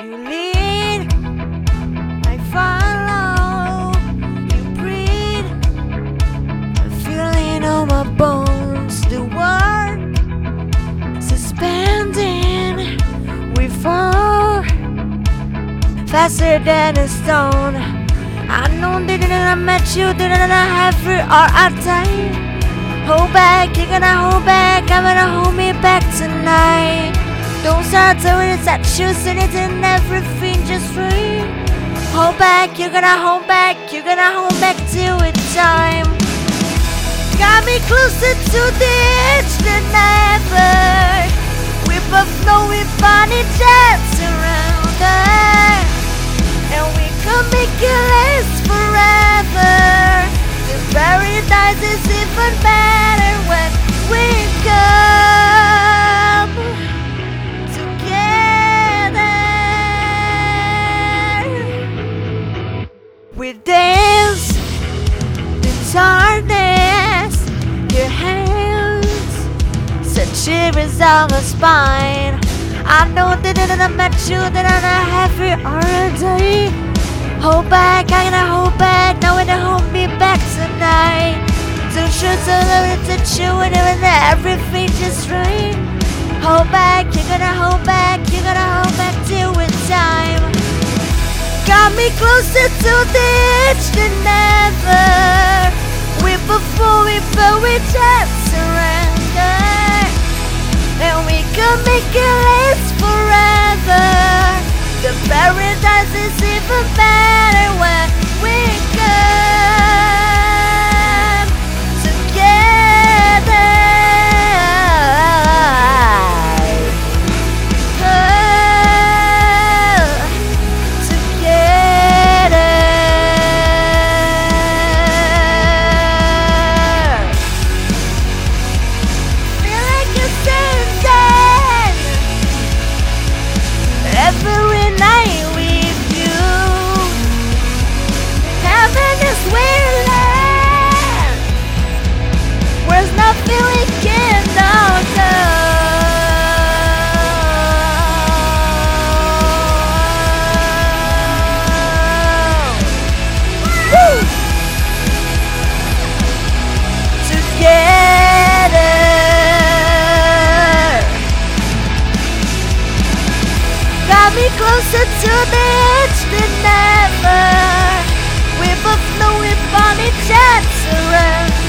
You lead, I follow. You breathe, a feeling on my bones. The world suspending, we fall faster than a stone. I know that I met you, that I have all our time. Hold back, you're gonna hold back, Don't start doing it that you said it and everything just right. Hold back, you're gonna hold back, you're gonna hold back till it's time. Got me closer to the edge than ever. We both know we find each around us. And we could make it last forever. The paradise is even better down my spine. I know that I met you, that I have you already. Hold back, I'm gonna hold back, now gonna hold me back tonight. Don't show so love to you whenever everything just right. Hold back, you're gonna hold back, you're gonna hold back till it's time. Got me closer to the edge than ever. We before we but we just make it closer to the edge than ever. We both know we found each other